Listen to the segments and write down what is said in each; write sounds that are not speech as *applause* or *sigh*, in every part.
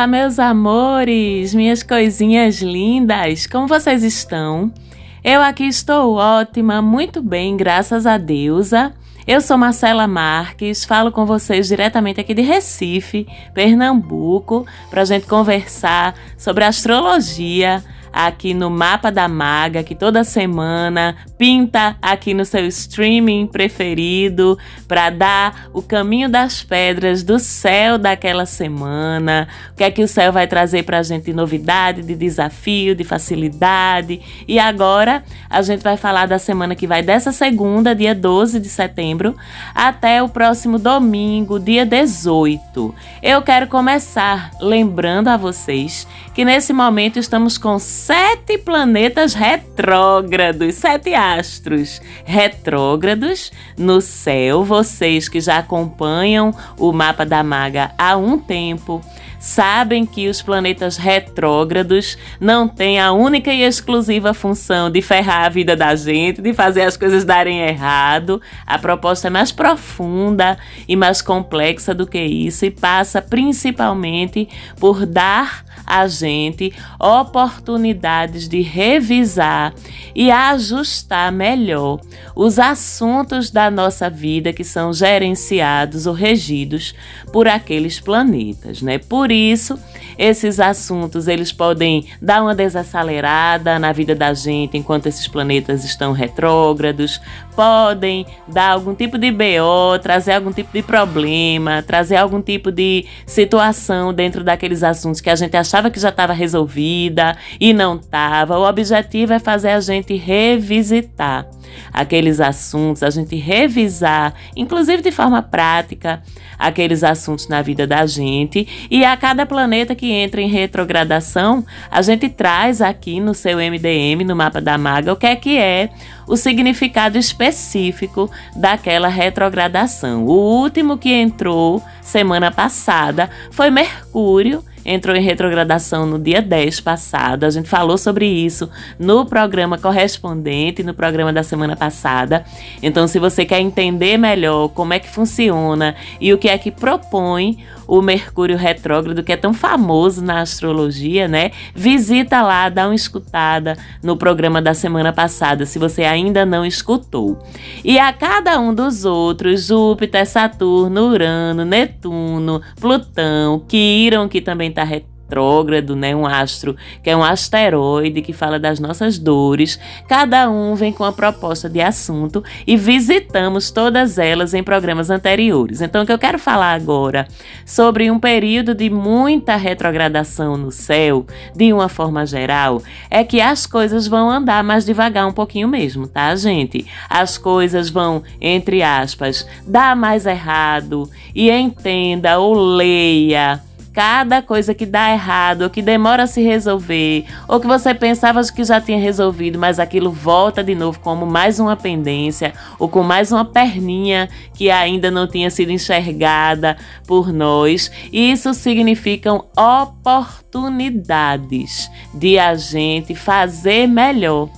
Olá, meus amores, minhas coisinhas lindas, como vocês estão? Eu aqui estou ótima, muito bem, graças a deusa. Eu sou Marcela Marques, falo com vocês diretamente aqui de Recife, Pernambuco, para a gente conversar sobre astrologia aqui no Mapa da Maga, que toda semana pinta aqui no seu streaming preferido para dar o caminho das pedras do céu daquela semana. O que é que o céu vai trazer para a gente de novidade, de desafio, de facilidade. E agora a gente vai falar da semana que vai dessa segunda, dia 12 de setembro, até o próximo domingo, dia 18. Eu quero começar lembrando a vocês que nesse momento estamos com sete planetas retrógrados, sete astros retrógrados no céu. Vocês que já acompanham o mapa da maga há um tempo sabem que os planetas retrógrados não têm a única e exclusiva função de ferrar a vida da gente, de fazer as coisas darem errado. A proposta é mais profunda e mais complexa do que isso e passa principalmente por dar a gente oportunidades de revisar e ajustar melhor os assuntos da nossa vida que são gerenciados ou regidos por aqueles planetas, né? Por isso, esses assuntos eles podem dar uma desacelerada na vida da gente enquanto esses planetas estão retrógrados, podem dar algum tipo de BO, trazer algum tipo de problema, trazer algum tipo de situação dentro daqueles assuntos que a gente achava que já estava resolvida e não estava. O objetivo é fazer a gente revisitar aqueles assuntos, a gente revisar, inclusive de forma prática, aqueles assuntos na vida da gente. E a cada planeta que entra em retrogradação, a gente traz aqui no seu MDM, no mapa da maga, o que é que é o significado específico daquela retrogradação. O último que entrou semana passada foi Mercúrio entrou em retrogradação no dia 10 passado. A gente falou sobre isso no programa correspondente, no programa da semana passada. Então, se você quer entender melhor como é que funciona e o que é que propõe o Mercúrio retrógrado, que é tão famoso na astrologia, né? Visita lá, dá uma escutada no programa da semana passada, se você ainda não escutou. E a cada um dos outros, Júpiter, Saturno, Urano, Netuno, Plutão, Quiron, que também está retrógrado, né? Um astro que é um asteroide que fala das nossas dores. Cada um vem com uma proposta de assunto e visitamos todas elas em programas anteriores. Então, o que eu quero falar agora sobre um período de muita retrogradação no céu, de uma forma geral, é que as coisas vão andar mais devagar um pouquinho mesmo, tá, gente? As coisas vão, entre aspas, dar mais errado e entenda ou leia cada coisa que dá errado, ou que demora a se resolver, ou que você pensava que já tinha resolvido, mas aquilo volta de novo como mais uma pendência, ou com mais uma perninha que ainda não tinha sido enxergada por nós. Isso significam oportunidades de a gente fazer melhor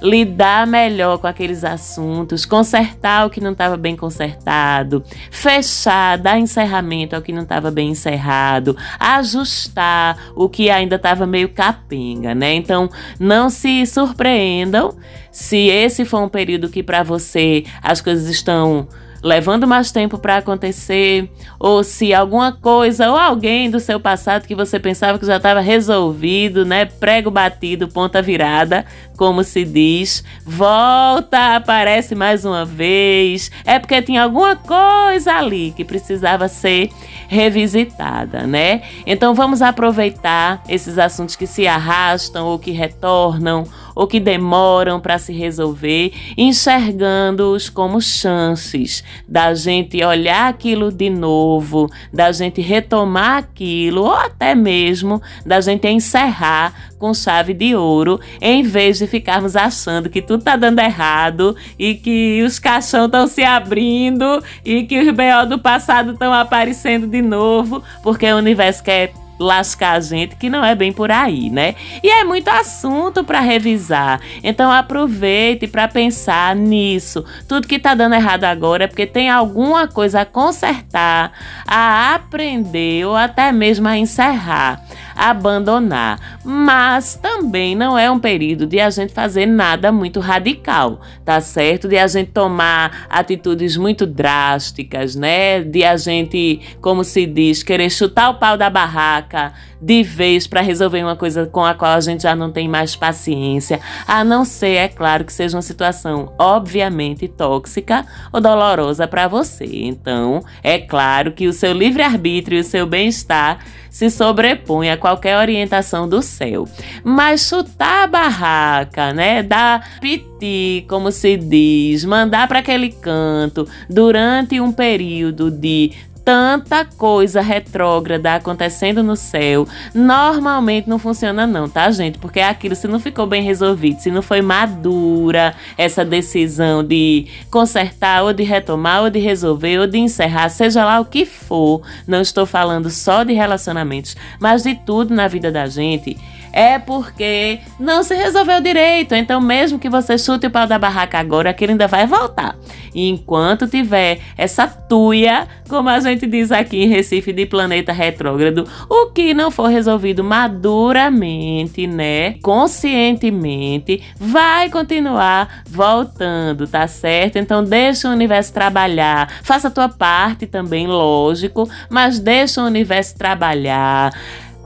lidar melhor com aqueles assuntos, consertar o que não estava bem consertado, fechar, dar encerramento ao que não estava bem encerrado, ajustar o que ainda estava meio capenga, né? Então, não se surpreendam se esse for um período que para você as coisas estão levando mais tempo para acontecer, ou se alguma coisa ou alguém do seu passado que você pensava que já estava resolvido, né? Prego batido, ponta virada, como se diz, volta, aparece mais uma vez. É porque tinha alguma coisa ali que precisava ser revisitada, né? Então vamos aproveitar esses assuntos que se arrastam ou que retornam ou que demoram para se resolver, enxergando-os como chances da gente olhar aquilo de novo, da gente retomar aquilo, ou até mesmo da gente encerrar com chave de ouro, em vez de ficarmos achando que tudo tá dando errado e que os caixão estão se abrindo e que os BO do passado estão aparecendo de novo, porque o universo quer lascar a gente, que não é bem por aí, né? E é muito assunto para revisar. Então aproveite para pensar nisso. Tudo que tá dando errado agora é porque tem alguma coisa a consertar, a aprender ou até mesmo a encerrar abandonar. Mas também não é um período de a gente fazer nada muito radical, tá certo? De a gente tomar atitudes muito drásticas, né? De a gente, como se diz, querer chutar o pau da barraca de vez para resolver uma coisa com a qual a gente já não tem mais paciência, a não ser, é claro, que seja uma situação obviamente tóxica ou dolorosa para você. Então, é claro que o seu livre-arbítrio e o seu bem-estar se sobrepõe a qualquer orientação do céu. Mas chutar a barraca, né? Dar piti, como se diz, mandar para aquele canto durante um período de tanta coisa retrógrada acontecendo no céu, normalmente não funciona não, tá, gente? Porque é aquilo se não ficou bem resolvido, se não foi madura essa decisão de consertar ou de retomar ou de resolver ou de encerrar, seja lá o que for, não estou falando só de relacionamentos, mas de tudo na vida da gente é porque não se resolveu direito. Então, mesmo que você chute o pau da barraca agora, aquilo ainda vai voltar. E enquanto tiver essa tuia, como a gente diz aqui em Recife, de planeta retrógrado, o que não for resolvido maduramente, né, conscientemente, vai continuar voltando, tá certo? Então, deixa o universo trabalhar. Faça a tua parte também, lógico, mas deixa o universo trabalhar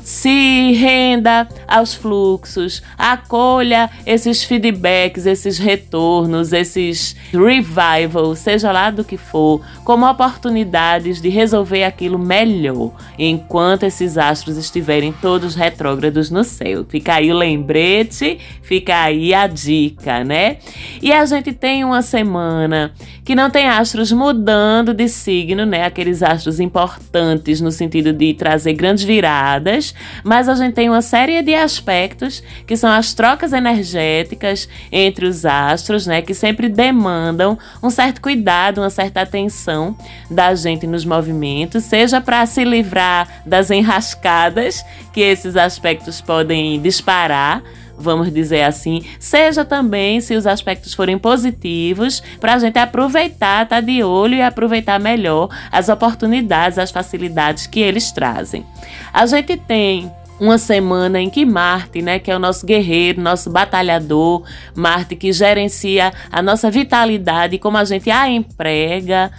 se renda aos fluxos, acolha esses feedbacks, esses retornos, esses revival, seja lá do que for, como oportunidades de resolver aquilo melhor, enquanto esses astros estiverem todos retrógrados no céu. Fica aí o lembrete, fica aí a dica, né? E a gente tem uma semana que não tem astros mudando de signo, né? Aqueles astros importantes no sentido de trazer grandes viradas, mas a gente tem uma série de aspectos que são as trocas energéticas entre os astros, né? Que sempre demandam um certo cuidado, uma certa atenção da gente nos movimentos, seja para se livrar das enrascadas que esses aspectos podem disparar vamos dizer assim, seja também se os aspectos forem positivos, para a gente aproveitar, tá de olho e aproveitar melhor as oportunidades, as facilidades que eles trazem. A gente tem uma semana em que Marte, né, que é o nosso guerreiro, nosso batalhador, Marte que gerencia a nossa vitalidade, como a gente a emprega,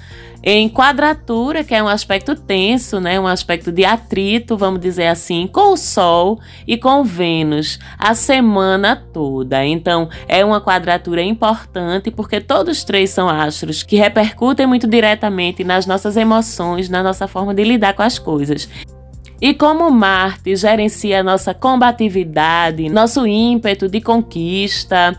em quadratura, que é um aspecto tenso, né, um aspecto de atrito, vamos dizer assim, com o Sol e com Vênus a semana toda. Então, é uma quadratura importante porque todos três são astros que repercutem muito diretamente nas nossas emoções, na nossa forma de lidar com as coisas. E como Marte gerencia nossa combatividade, nosso ímpeto de conquista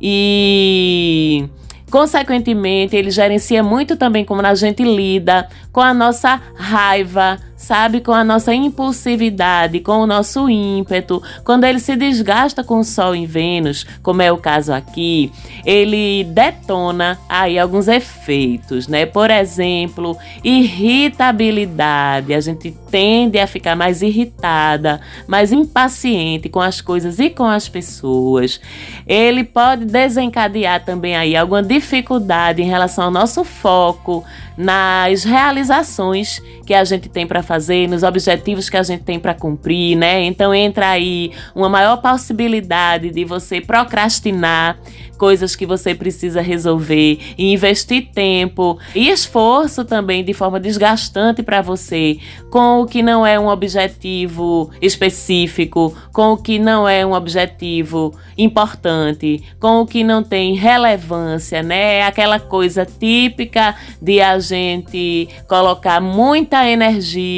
e Consequentemente, ele gerencia muito também como a gente lida com a nossa raiva, sabe? Com a nossa impulsividade, com o nosso ímpeto. Quando ele se desgasta com o Sol em Vênus, como é o caso aqui, ele detona aí alguns efeitos, né? Por exemplo, irritabilidade. A gente tende a ficar mais irritada, mais impaciente com as coisas e com as pessoas. Ele pode desencadear também aí alguma dificuldade em relação ao nosso foco nas realizações que a gente tem para fazer, nos objetivos que a gente tem para cumprir, né? Então entra aí uma maior possibilidade de você procrastinar coisas que você precisa resolver e investir tempo e esforço também de forma desgastante para você com o que não é um objetivo específico, com o que não é um objetivo importante, com o que não tem relevância, né? É aquela coisa típica de a gente colocar muita energia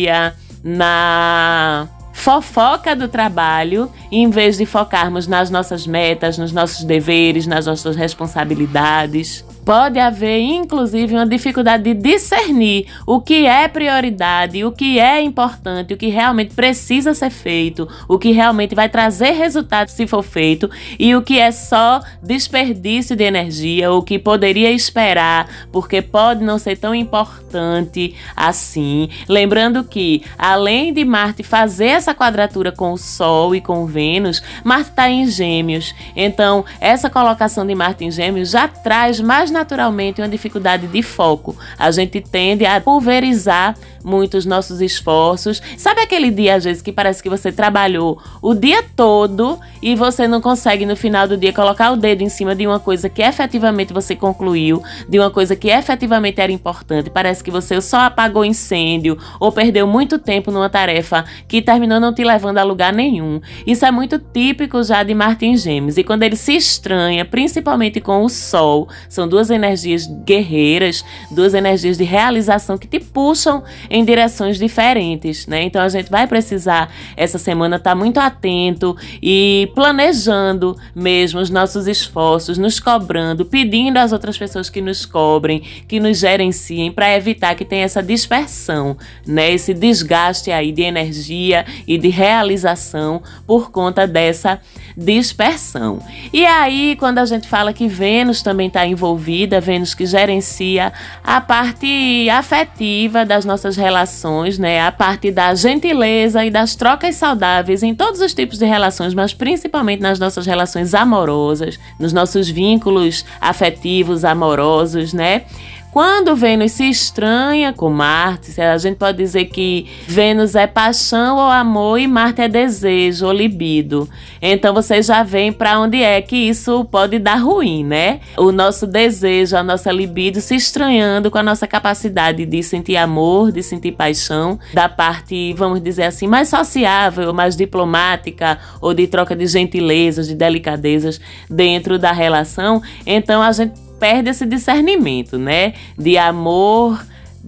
na fofoca do trabalho, em vez de focarmos nas nossas metas, nos nossos deveres, nas nossas responsabilidades. Pode haver, inclusive, uma dificuldade de discernir o que é prioridade, o que é importante, o que realmente precisa ser feito, o que realmente vai trazer resultado se for feito e o que é só desperdício de energia, o que poderia esperar, porque pode não ser tão importante assim. Lembrando que, além de Marte fazer essa quadratura com o Sol e com Vênus, Marte está em Gêmeos. Então, essa colocação de Marte em Gêmeos já traz mais naturalmente uma dificuldade de foco. A gente tende a pulverizar muito os nossos esforços. Sabe aquele dia, às vezes, que parece que você trabalhou o dia todo e você não consegue no final do dia colocar o dedo em cima de uma coisa que efetivamente você concluiu, de uma coisa que efetivamente era importante. Parece que você só apagou incêndio ou perdeu muito tempo numa tarefa que terminou não te levando a lugar nenhum. Isso é muito típico já de Martin Gêmeos. E quando ele se estranha, principalmente com o Sol, são duas energias guerreiras, duas energias de realização que te puxam em direções diferentes, né? Então a gente vai precisar essa semana estar tá muito atento e planejando mesmo os nossos esforços, nos cobrando, pedindo às outras pessoas que nos cobrem, que nos gerenciem para evitar que tenha essa dispersão, né? Esse desgaste aí de energia e de realização por conta dessa dispersão. E aí, quando a gente fala que Vênus também está envolvida, Vênus que gerencia a parte afetiva das nossas relações, né? A parte da gentileza e das trocas saudáveis em todos os tipos de relações, mas principalmente nas nossas relações amorosas, nos nossos vínculos afetivos amorosos, né? Quando Vênus se estranha com Marte, a gente pode dizer que Vênus é paixão ou amor e Marte é desejo ou libido. Então você já vem para onde é que isso pode dar ruim, né? O nosso desejo, a nossa libido se estranhando com a nossa capacidade de sentir amor, de sentir paixão, da parte, vamos dizer assim, mais sociável, mais diplomática ou de troca de gentilezas, de delicadezas dentro da relação. Então a gente perde esse discernimento, né? De amor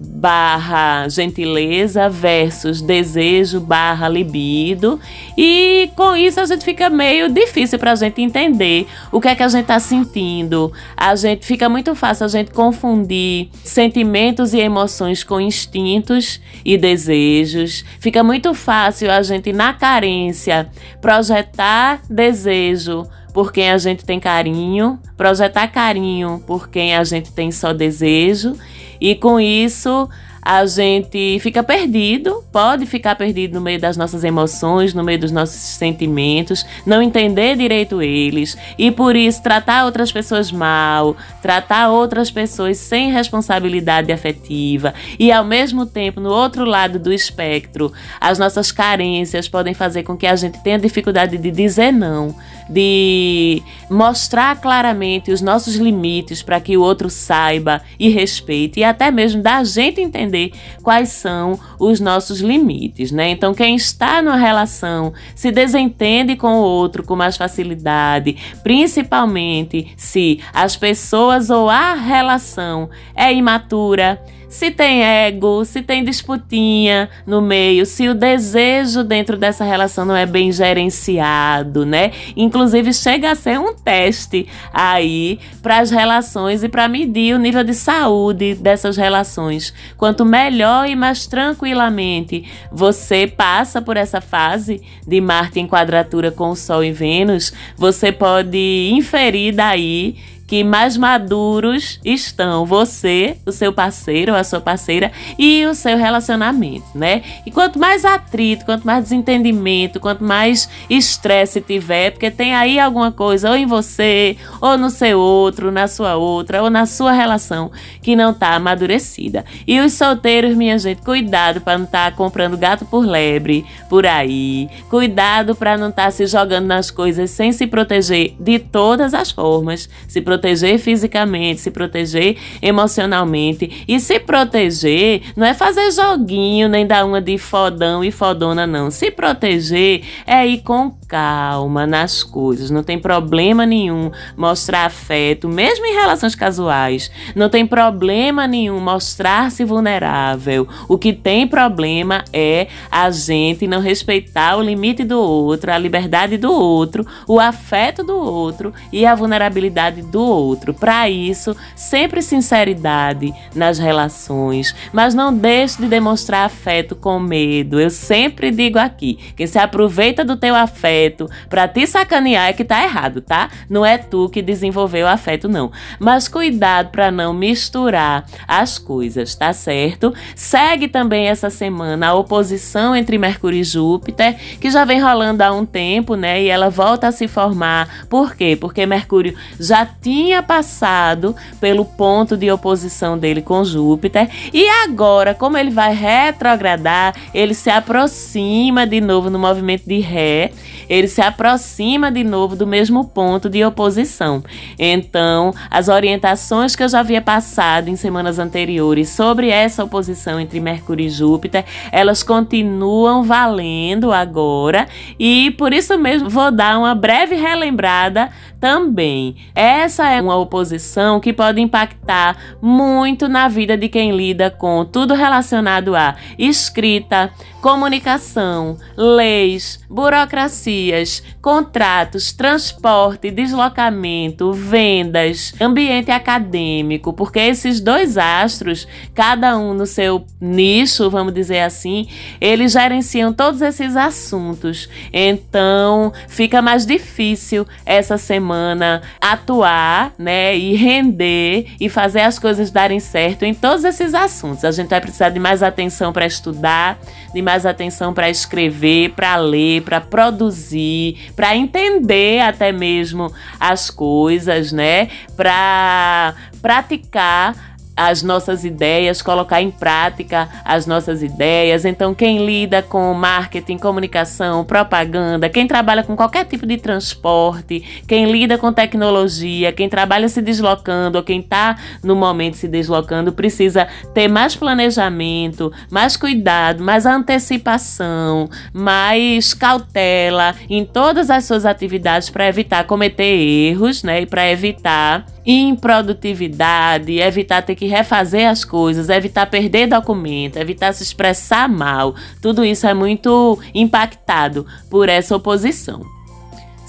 barra gentileza versus desejo barra libido. E com isso a gente fica meio difícil para a gente entender o que é que a gente está sentindo. A gente fica muito fácil a gente confundir sentimentos e emoções com instintos e desejos. Fica muito fácil a gente na carência projetar desejo por quem a gente tem carinho, projetar carinho por quem a gente tem só desejo, e com isso a gente fica perdido, pode ficar perdido no meio das nossas emoções, no meio dos nossos sentimentos, não entender direito eles e por isso tratar outras pessoas mal, tratar outras pessoas sem responsabilidade afetiva e ao mesmo tempo, no outro lado do espectro, as nossas carências podem fazer com que a gente tenha dificuldade de dizer não de mostrar claramente os nossos limites para que o outro saiba e respeite, e até mesmo da gente entender quais são os nossos limites, né? Então, quem está numa relação se desentende com o outro com mais facilidade, principalmente se as pessoas ou a relação é imatura se tem ego, se tem disputinha no meio, se o desejo dentro dessa relação não é bem gerenciado, né? Inclusive chega a ser um teste aí para as relações e para medir o nível de saúde dessas relações. Quanto melhor e mais tranquilamente você passa por essa fase de Marte em quadratura com o Sol e Vênus, você pode inferir daí que mais maduros estão você, o seu parceiro a sua parceira e o seu relacionamento, né? E quanto mais atrito, quanto mais desentendimento, quanto mais estresse tiver, porque tem aí alguma coisa ou em você, ou no seu outro, na sua outra, ou na sua relação que não tá amadurecida. E os solteiros, minha gente, cuidado para não estar tá comprando gato por lebre por aí. Cuidado para não estar tá se jogando nas coisas sem se proteger de todas as formas. Se proteger proteger fisicamente, se proteger emocionalmente. E se proteger não é fazer joguinho, nem dar uma de fodão e fodona, não. Se proteger é ir com calma nas coisas. Não tem problema nenhum mostrar afeto, mesmo em relações casuais. Não tem problema nenhum mostrar-se vulnerável. O que tem problema é a gente não respeitar o limite do outro, a liberdade do outro, o afeto do outro e a vulnerabilidade do do outro. Para isso, sempre sinceridade nas relações, mas não deixe de demonstrar afeto com medo. Eu sempre digo aqui, quem se aproveita do teu afeto para te sacanear é que tá errado, tá? Não é tu que desenvolveu o afeto não. Mas cuidado para não misturar as coisas, tá certo? Segue também essa semana a oposição entre Mercúrio e Júpiter, que já vem rolando há um tempo, né? E ela volta a se formar. Por quê? Porque Mercúrio já tinha passado pelo ponto de oposição dele com Júpiter e agora, como ele vai retrogradar, ele se aproxima de novo no movimento de ré, ele se aproxima de novo do mesmo ponto de oposição. Então, as orientações que eu já havia passado em semanas anteriores sobre essa oposição entre Mercúrio e Júpiter, elas continuam valendo agora e por isso mesmo vou dar uma breve relembrada também. Essa é uma oposição que pode impactar muito na vida de quem lida com tudo relacionado a escrita, comunicação, leis, burocracias, contratos, transporte, deslocamento, vendas, ambiente acadêmico, porque esses dois astros, cada um no seu nicho, vamos dizer assim, eles gerenciam todos esses assuntos. Então, fica mais difícil essa semana atuar, né, e render e fazer as coisas darem certo em todos esses assuntos. A gente vai precisar de mais atenção para estudar, de mais atenção para escrever, para ler, para produzir, para entender até mesmo as coisas, né? Para praticar as nossas ideias, colocar em prática as nossas ideias. Então, quem lida com marketing, comunicação, propaganda, quem trabalha com qualquer tipo de transporte, quem lida com tecnologia, quem trabalha se deslocando ou quem está no momento se deslocando, precisa ter mais planejamento, mais cuidado, mais antecipação, mais cautela em todas as suas atividades para evitar cometer erros, né? E para evitar improdutividade, evitar ter que refazer as coisas, evitar perder documento, evitar se expressar mal. Tudo isso é muito impactado por essa oposição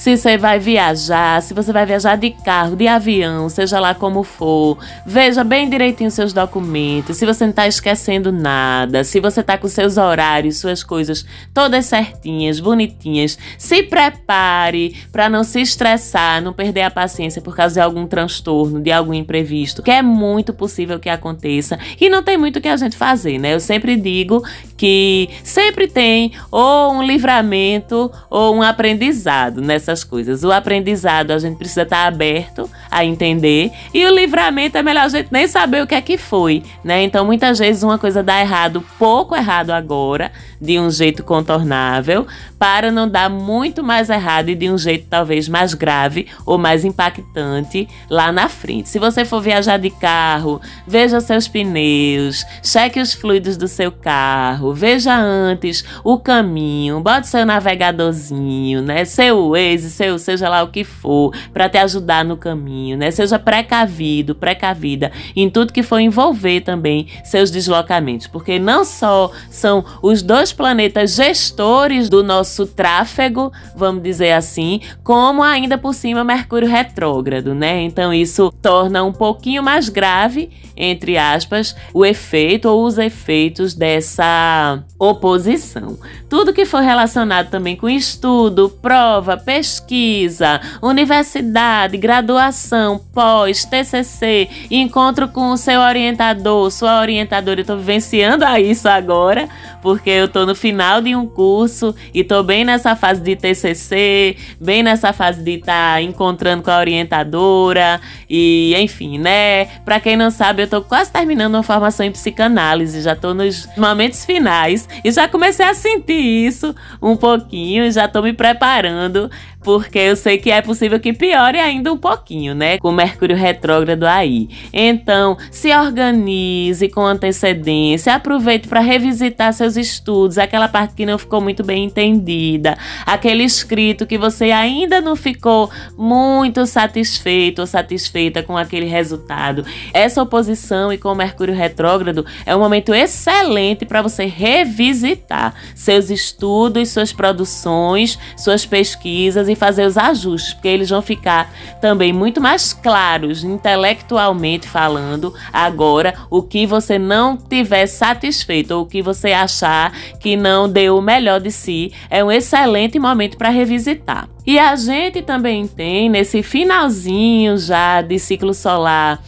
se você vai viajar, se você vai viajar de carro, de avião, seja lá como for, veja bem direitinho seus documentos, se você não está esquecendo nada, se você está com seus horários, suas coisas todas certinhas, bonitinhas, se prepare para não se estressar, não perder a paciência por causa de algum transtorno, de algum imprevisto, que é muito possível que aconteça e não tem muito o que a gente fazer, né? Eu sempre digo que sempre tem ou um livramento ou um aprendizado nessas coisas. O aprendizado a gente precisa estar aberto a entender e o livramento é melhor a gente nem saber o que é que foi, né? Então muitas vezes uma coisa dá errado, pouco errado agora, de um jeito contornável, para não dar muito mais errado e de um jeito talvez mais grave ou mais impactante lá na frente. Se você for viajar de carro, veja seus pneus, cheque os fluidos do seu carro, veja antes o caminho, bote seu navegadorzinho, né? Seu Waze, seu seja lá o que for, para te ajudar no caminho, né? Seja precavido, precavida em tudo que for envolver também seus deslocamentos, porque não só são os dois planetas gestores do nosso tráfego, vamos dizer assim, como ainda por cima Mercúrio retrógrado, né? Então isso torna um pouquinho mais grave, entre aspas, o efeito ou os efeitos dessa oposição. Tudo que for relacionado também com estudo, prova, pesquisa, universidade, graduação, pós, TCC, encontro com o seu orientador, sua orientadora. Eu tô vivenciando isso agora, porque eu tô no final de um curso e tô bem nessa fase de TCC, bem nessa fase de estar tá encontrando com a orientadora e, enfim, né? Para quem não sabe, eu tô quase terminando uma formação em psicanálise, já tô nos momentos finais e já comecei a sentir isso um pouquinho, já tô me preparando porque eu sei que é possível que piore ainda um pouquinho, né? Com Mercúrio retrógrado aí. Então, se organize com antecedência, aproveite para revisitar seus estudos, aquela parte que não ficou muito bem entendida, aquele escrito que você ainda não ficou muito satisfeito ou satisfeita com aquele resultado. Essa oposição e com Mercúrio retrógrado é um momento excelente para você revisitar seus estudos, suas produções, suas pesquisas e fazer os ajustes, porque eles vão ficar também muito mais claros intelectualmente falando agora o que você não tiver satisfeito ou o que você achar que não deu o melhor de si, é um excelente momento para revisitar. E a gente também tem nesse finalzinho já de ciclo solar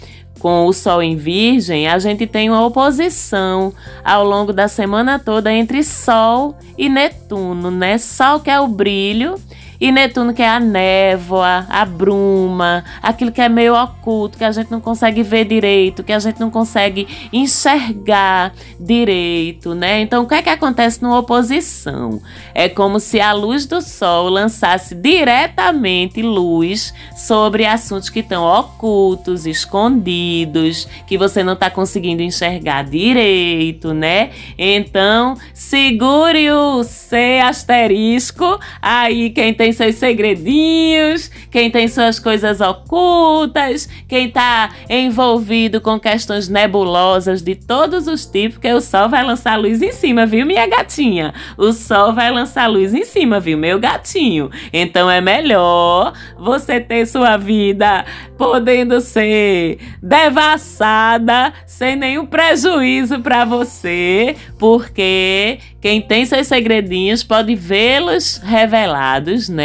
com o Sol em Virgem, a gente tem uma oposição ao longo da semana toda entre Sol e Netuno, né? Sol que é o brilho e Netuno, que é a névoa, a bruma, aquilo que é meio oculto, que a gente não consegue ver direito, que a gente não consegue enxergar direito, né? Então, o que é que acontece numa oposição? É como se a luz do sol lançasse diretamente luz sobre assuntos que estão ocultos, escondidos, que você não está conseguindo enxergar direito, né? Então, segure o C asterisco aí quem tem tem seus segredinhos, quem tem suas coisas ocultas, quem está envolvido com questões nebulosas de todos os tipos, que o sol vai lançar luz em cima, viu, minha gatinha? O sol vai lançar luz em cima, viu, meu gatinho? Então é melhor você ter sua vida podendo ser devassada sem nenhum prejuízo para você, porque quem tem seus segredinhos pode vê-los revelados, né,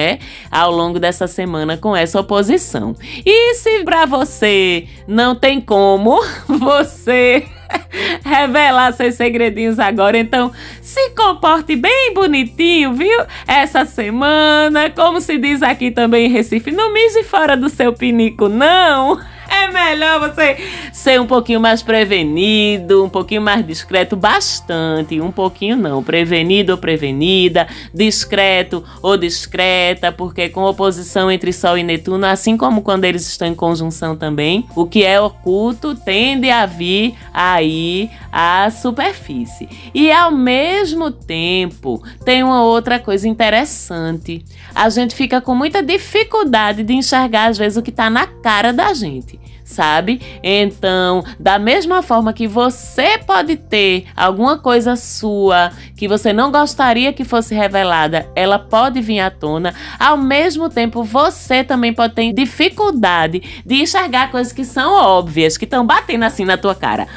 ao longo dessa semana com essa oposição. E se para você não tem como *laughs* você *laughs* revelar seus segredinhos agora, então se comporte bem bonitinho, viu? Essa semana, como se diz aqui também em Recife, não mise fora do seu pinico, não. *laughs* É melhor você ser um pouquinho mais prevenido, um pouquinho mais discreto, bastante, um pouquinho não, prevenido ou prevenida, discreto ou discreta, porque com oposição entre Sol e Netuno, assim como quando eles estão em conjunção também, o que é oculto tende a vir aí à superfície. E ao mesmo tempo, tem uma outra coisa interessante. A gente fica com muita dificuldade de enxergar às vezes o que está na cara da gente sabe? Então, da mesma forma que você pode ter alguma coisa sua que você não gostaria que fosse revelada, ela pode vir à tona. Ao mesmo tempo, você também pode ter dificuldade de enxergar coisas que são óbvias, que estão batendo assim na tua cara.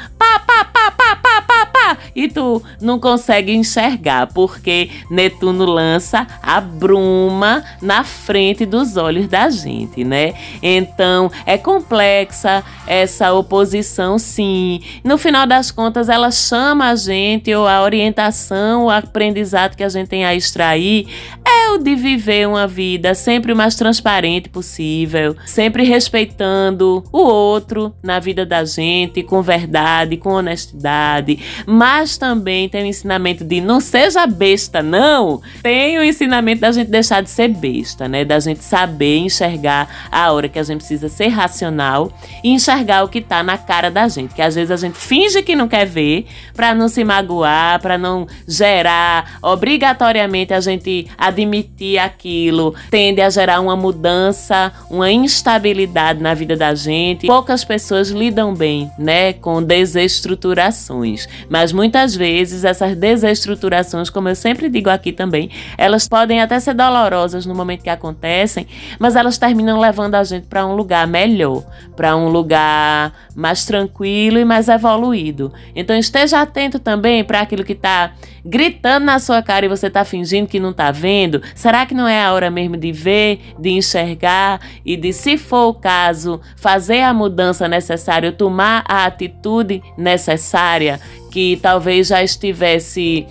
E tu não consegue enxergar, porque Netuno lança a bruma na frente dos olhos da gente, né? Então, é complexo essa, essa oposição, sim. No final das contas, ela chama a gente, ou a orientação, o aprendizado que a gente tem a extrair é o de viver uma vida sempre o mais transparente possível, sempre respeitando o outro na vida da gente, com verdade, com honestidade, mas também tem o ensinamento de não seja besta, não. Tem o ensinamento da gente deixar de ser besta, né? Da gente saber enxergar a hora que a gente precisa ser racional e enxergar o que tá na cara da gente. Que às vezes a gente finge que não quer ver para não se magoar, para não gerar obrigatoriamente a gente admitir aquilo, tende a gerar uma mudança, uma instabilidade na vida da gente. Poucas pessoas lidam bem, né, com desestruturações, mas muitas vezes essas desestruturações, como eu sempre digo aqui também, elas podem até ser dolorosas no momento que acontecem, mas elas terminam levando a gente para um lugar melhor, para um lugar mais tranquilo e mais evoluído. Então esteja atento também para aquilo que está gritando na sua cara e você está fingindo que não está vendo. Será que não é a hora mesmo de ver, de enxergar e de, se for o caso, fazer a mudança necessária, tomar a atitude necessária que talvez já estivesse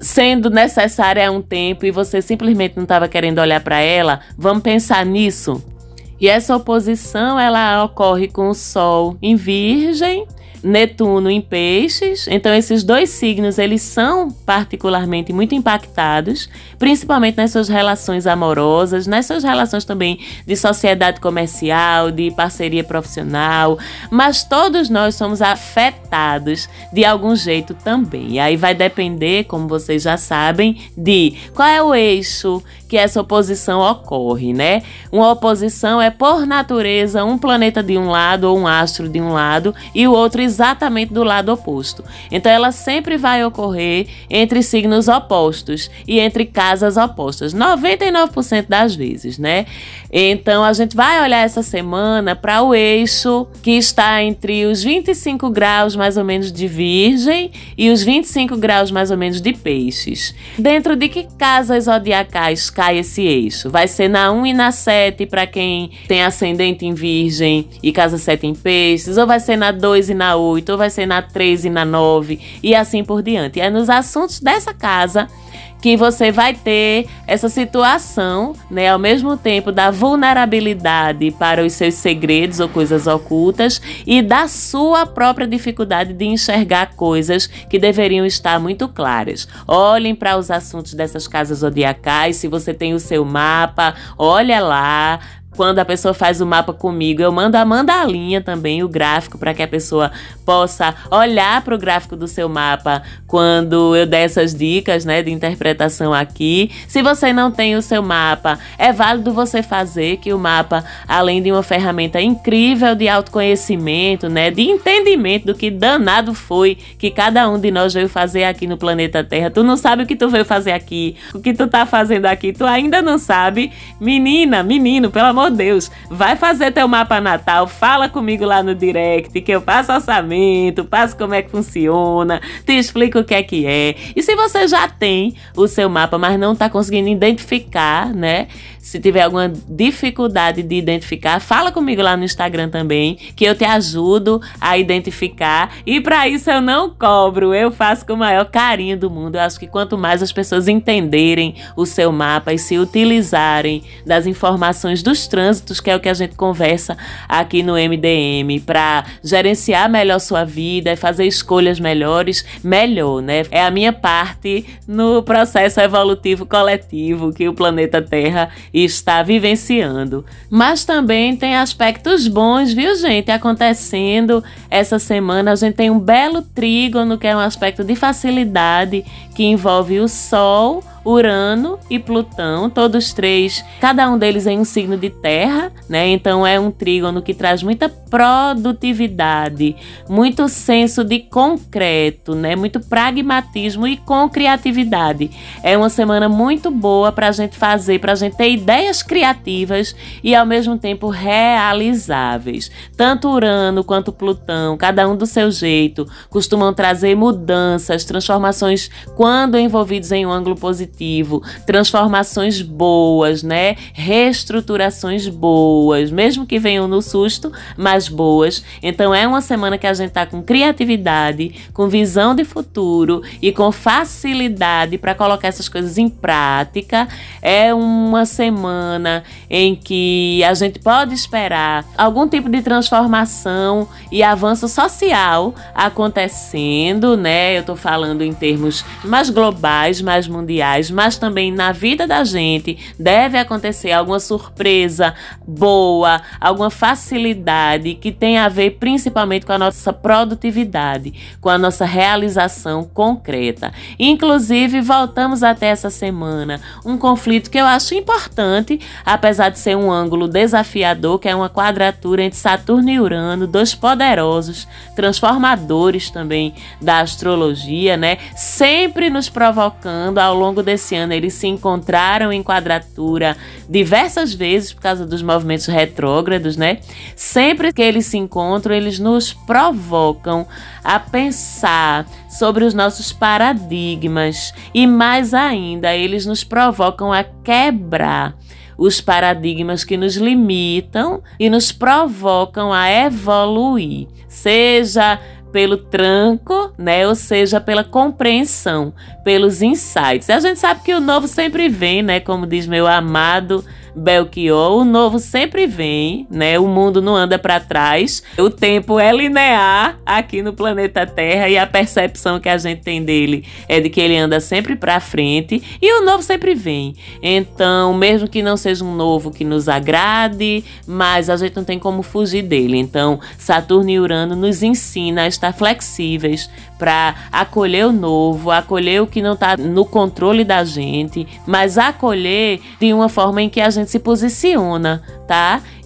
sendo necessária há um tempo e você simplesmente não estava querendo olhar para ela, vamos pensar nisso. E essa oposição ela ocorre com o Sol em Virgem Netuno em Peixes. Então esses dois signos eles são particularmente muito impactados, principalmente nas suas relações amorosas, nas suas relações também de sociedade comercial, de parceria profissional, mas todos nós somos afetados de algum jeito também. E aí vai depender, como vocês já sabem, de qual é o eixo que essa oposição ocorre, né? Uma oposição é por natureza um planeta de um lado ou um astro de um lado e o outro exatamente do lado oposto. Então ela sempre vai ocorrer entre signos opostos e entre casas opostas, 99% das vezes, né? Então a gente vai olhar essa semana para o eixo que está entre os 25 graus mais ou menos de Virgem e os 25 graus mais ou menos de Peixes. Dentro de que casas zodiacais cai esse eixo? Vai ser na 1 e na 7 para quem tem ascendente em Virgem e casa 7 em Peixes, ou vai ser na 2 e na 8, ou vai ser na 3 e na 9 e assim por diante. É nos assuntos dessa casa que você vai ter essa situação, né, ao mesmo tempo da vulnerabilidade para os seus segredos ou coisas ocultas e da sua própria dificuldade de enxergar coisas que deveriam estar muito claras. Olhem para os assuntos dessas casas zodiacais, se você tem o seu mapa, olha lá, quando a pessoa faz o mapa comigo, eu mando a mandalinha também, o gráfico, para que a pessoa possa olhar para o gráfico do seu mapa quando eu der essas dicas né, de interpretação aqui. Se você não tem o seu mapa, é válido você fazer que o mapa, além de uma ferramenta incrível de autoconhecimento, né, de entendimento do que danado foi que cada um de nós veio fazer aqui no planeta Terra. Tu não sabe o que tu veio fazer aqui, o que tu tá fazendo aqui, tu ainda não sabe. Menina, menino, pelo amor amor de Deus, vai fazer teu mapa natal, fala comigo lá no direct, que eu faço orçamento, passo como é que funciona, te explico o que é que é. E se você já tem o seu mapa, mas não está conseguindo identificar, né? Se tiver alguma dificuldade de identificar, fala comigo lá no Instagram também, que eu te ajudo a identificar. E para isso eu não cobro, eu faço com o maior carinho do mundo. Eu acho que quanto mais as pessoas entenderem o seu mapa e se utilizarem das informações dos trânsitos, que é o que a gente conversa aqui no MDM, para gerenciar melhor sua vida e fazer escolhas melhores, melhor, né? É a minha parte no processo evolutivo coletivo que o planeta Terra está vivenciando. Mas também tem aspectos bons, viu, gente, acontecendo essa semana. A gente tem um belo trígono, que é um aspecto de facilidade que envolve o Sol Urano e Plutão, todos três, cada um deles em um signo de terra, né? Então é um trígono que traz muita produtividade, muito senso de concreto, né? Muito pragmatismo e com criatividade. É uma semana muito boa para a gente fazer, para a gente ter ideias criativas e ao mesmo tempo realizáveis. Tanto Urano quanto Plutão, cada um do seu jeito, costumam trazer mudanças, transformações quando envolvidos em um ângulo positivo transformações boas, né? Reestruturações boas, mesmo que venham no susto, mas boas. Então é uma semana que a gente tá com criatividade, com visão de futuro e com facilidade para colocar essas coisas em prática. É uma semana em que a gente pode esperar algum tipo de transformação e avanço social acontecendo, né? Eu tô falando em termos mais globais, mais mundiais mas também na vida da gente deve acontecer alguma surpresa boa, alguma facilidade que tem a ver principalmente com a nossa produtividade, com a nossa realização concreta. Inclusive, voltamos até essa semana um conflito que eu acho importante, apesar de ser um ângulo desafiador, que é uma quadratura entre Saturno e Urano, dois poderosos transformadores também da astrologia, né? Sempre nos provocando ao longo desse ano eles se encontraram em quadratura diversas vezes por causa dos movimentos retrógrados, né? Sempre que eles se encontram, eles nos provocam a pensar sobre os nossos paradigmas e mais ainda, eles nos provocam a quebrar os paradigmas que nos limitam e nos provocam a evoluir, seja pelo tranco, né? Ou seja, pela compreensão, pelos insights. A gente sabe que o novo sempre vem, né? Como diz meu amado Belchior, o novo sempre vem, né? O mundo não anda para trás. O tempo é linear aqui no planeta Terra e a percepção que a gente tem dele é de que ele anda sempre para frente e o novo sempre vem. Então, mesmo que não seja um novo que nos agrade, mas a gente não tem como fugir dele. Então, Saturno e Urano nos ensina a estar flexíveis para acolher o novo, acolher o que não está no controle da gente, mas acolher de uma forma em que a gente se posiciona,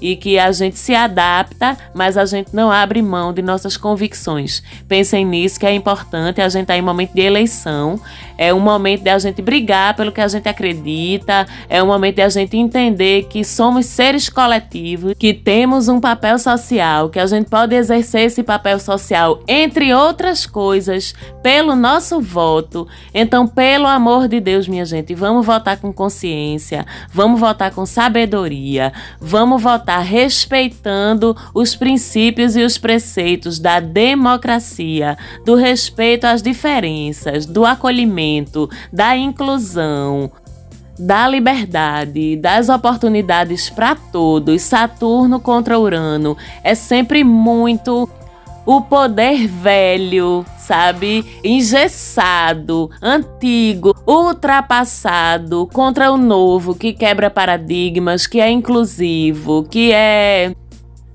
E que a gente se adapta, mas a gente não abre mão de nossas convicções. Pensem nisso que é importante, a gente está em momento de eleição, é um momento de a gente brigar pelo que a gente acredita, é um momento de a gente entender que somos seres coletivos, que temos um papel social, que a gente pode exercer esse papel social, entre outras coisas, pelo nosso voto. Então, pelo amor de Deus, minha gente, vamos votar com consciência, vamos votar com sabedoria, vamos votar respeitando os princípios e os preceitos da democracia, do respeito às diferenças, do acolhimento, da inclusão, da liberdade, das oportunidades para todos. Saturno contra Urano é sempre muito o poder velho, sabe? Engessado, antigo, ultrapassado contra o novo que quebra paradigmas, que é inclusivo, que é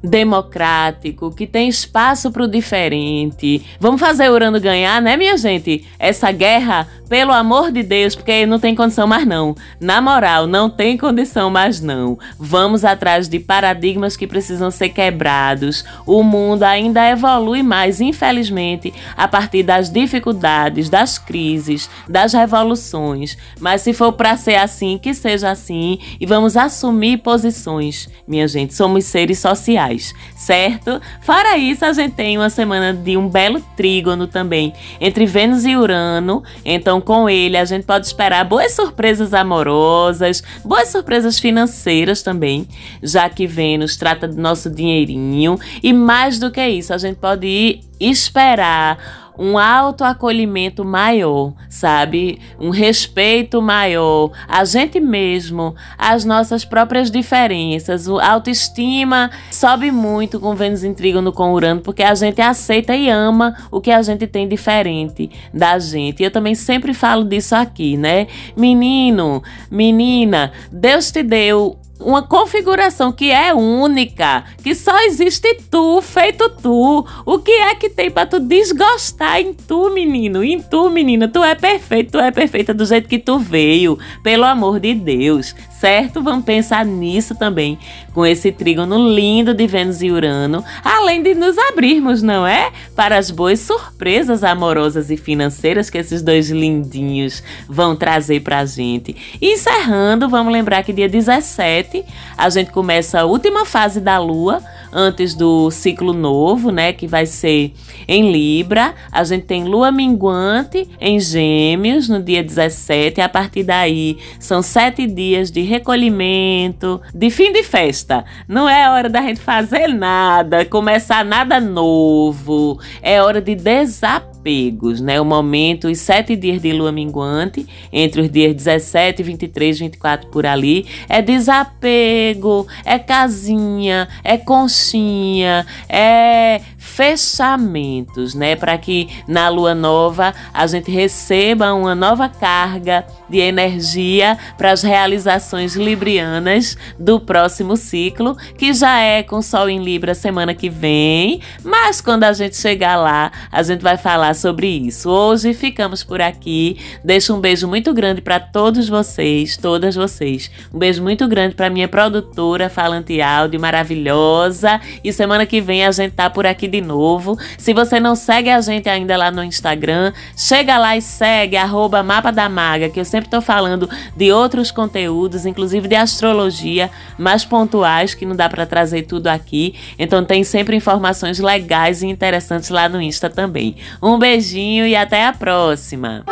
democrático, que tem espaço para o diferente. Vamos fazer Urano ganhar, né, minha gente? Essa guerra, pelo amor de Deus, porque não tem condição mais não. Na moral, não tem condição mais não. Vamos atrás de paradigmas que precisam ser quebrados. O mundo ainda evolui mais, infelizmente, a partir das dificuldades, das crises, das revoluções. Mas se for para ser assim, que seja assim e vamos assumir posições, minha gente. Somos seres sociais certo? Fora isso, a gente tem uma semana de um belo trígono também entre Vênus e Urano. Então, com ele, a gente pode esperar boas surpresas amorosas, boas surpresas financeiras também, já que Vênus trata do nosso dinheirinho. E mais do que isso, a gente pode esperar um autoacolhimento maior, sabe? Um respeito maior a gente mesmo, as nossas próprias diferenças. A autoestima sobe muito com Vênus em trígono com Urano, porque a gente aceita e ama o que a gente tem diferente da gente. E eu também sempre falo disso aqui, né? Menino, menina, Deus te deu uma configuração que é única, que só existe tu, feito tu. O que é que tem para tu desgostar em tu, menino? Em tu, menina, tu é perfeito, tu é perfeita do jeito que tu veio, pelo amor de Deus certo? Vamos pensar nisso também, com esse trígono lindo de Vênus e Urano, além de nos abrirmos, não é? Para as boas surpresas amorosas e financeiras que esses dois lindinhos vão trazer para a gente. E encerrando, vamos lembrar que dia 17 a gente começa a última fase da Lua antes do ciclo novo, né, que vai ser em Libra. A gente tem lua minguante em Gêmeos no dia 17. A partir daí, são sete dias de recolhimento, de fim de festa. Não é hora da gente fazer nada, começar nada novo. É hora de desapego apegos, né? O momento, os sete dias de lua minguante, entre os dias 17, 23, 24 por ali, é desapego, é casinha, é conchinha, é fechamentos, né? Para que na lua nova a gente receba uma nova carga de energia para as realizações librianas do próximo ciclo, que já é com Sol em Libra semana que vem, mas quando a gente chegar lá, a gente vai falar sobre isso. Hoje ficamos por aqui. Deixo um beijo muito grande para todos vocês, todas vocês. Um beijo muito grande para minha produtora Falante Áudio maravilhosa. E semana que vem a gente tá por aqui de novo. Se você não segue a gente ainda lá no Instagram, chega lá e segue arroba Mapa da Maga, que eu sempre tô falando de outros conteúdos, inclusive de astrologia, mais pontuais, que não dá para trazer tudo aqui. Então tem sempre informações legais e interessantes lá no Insta também. Beijinho e até a próxima!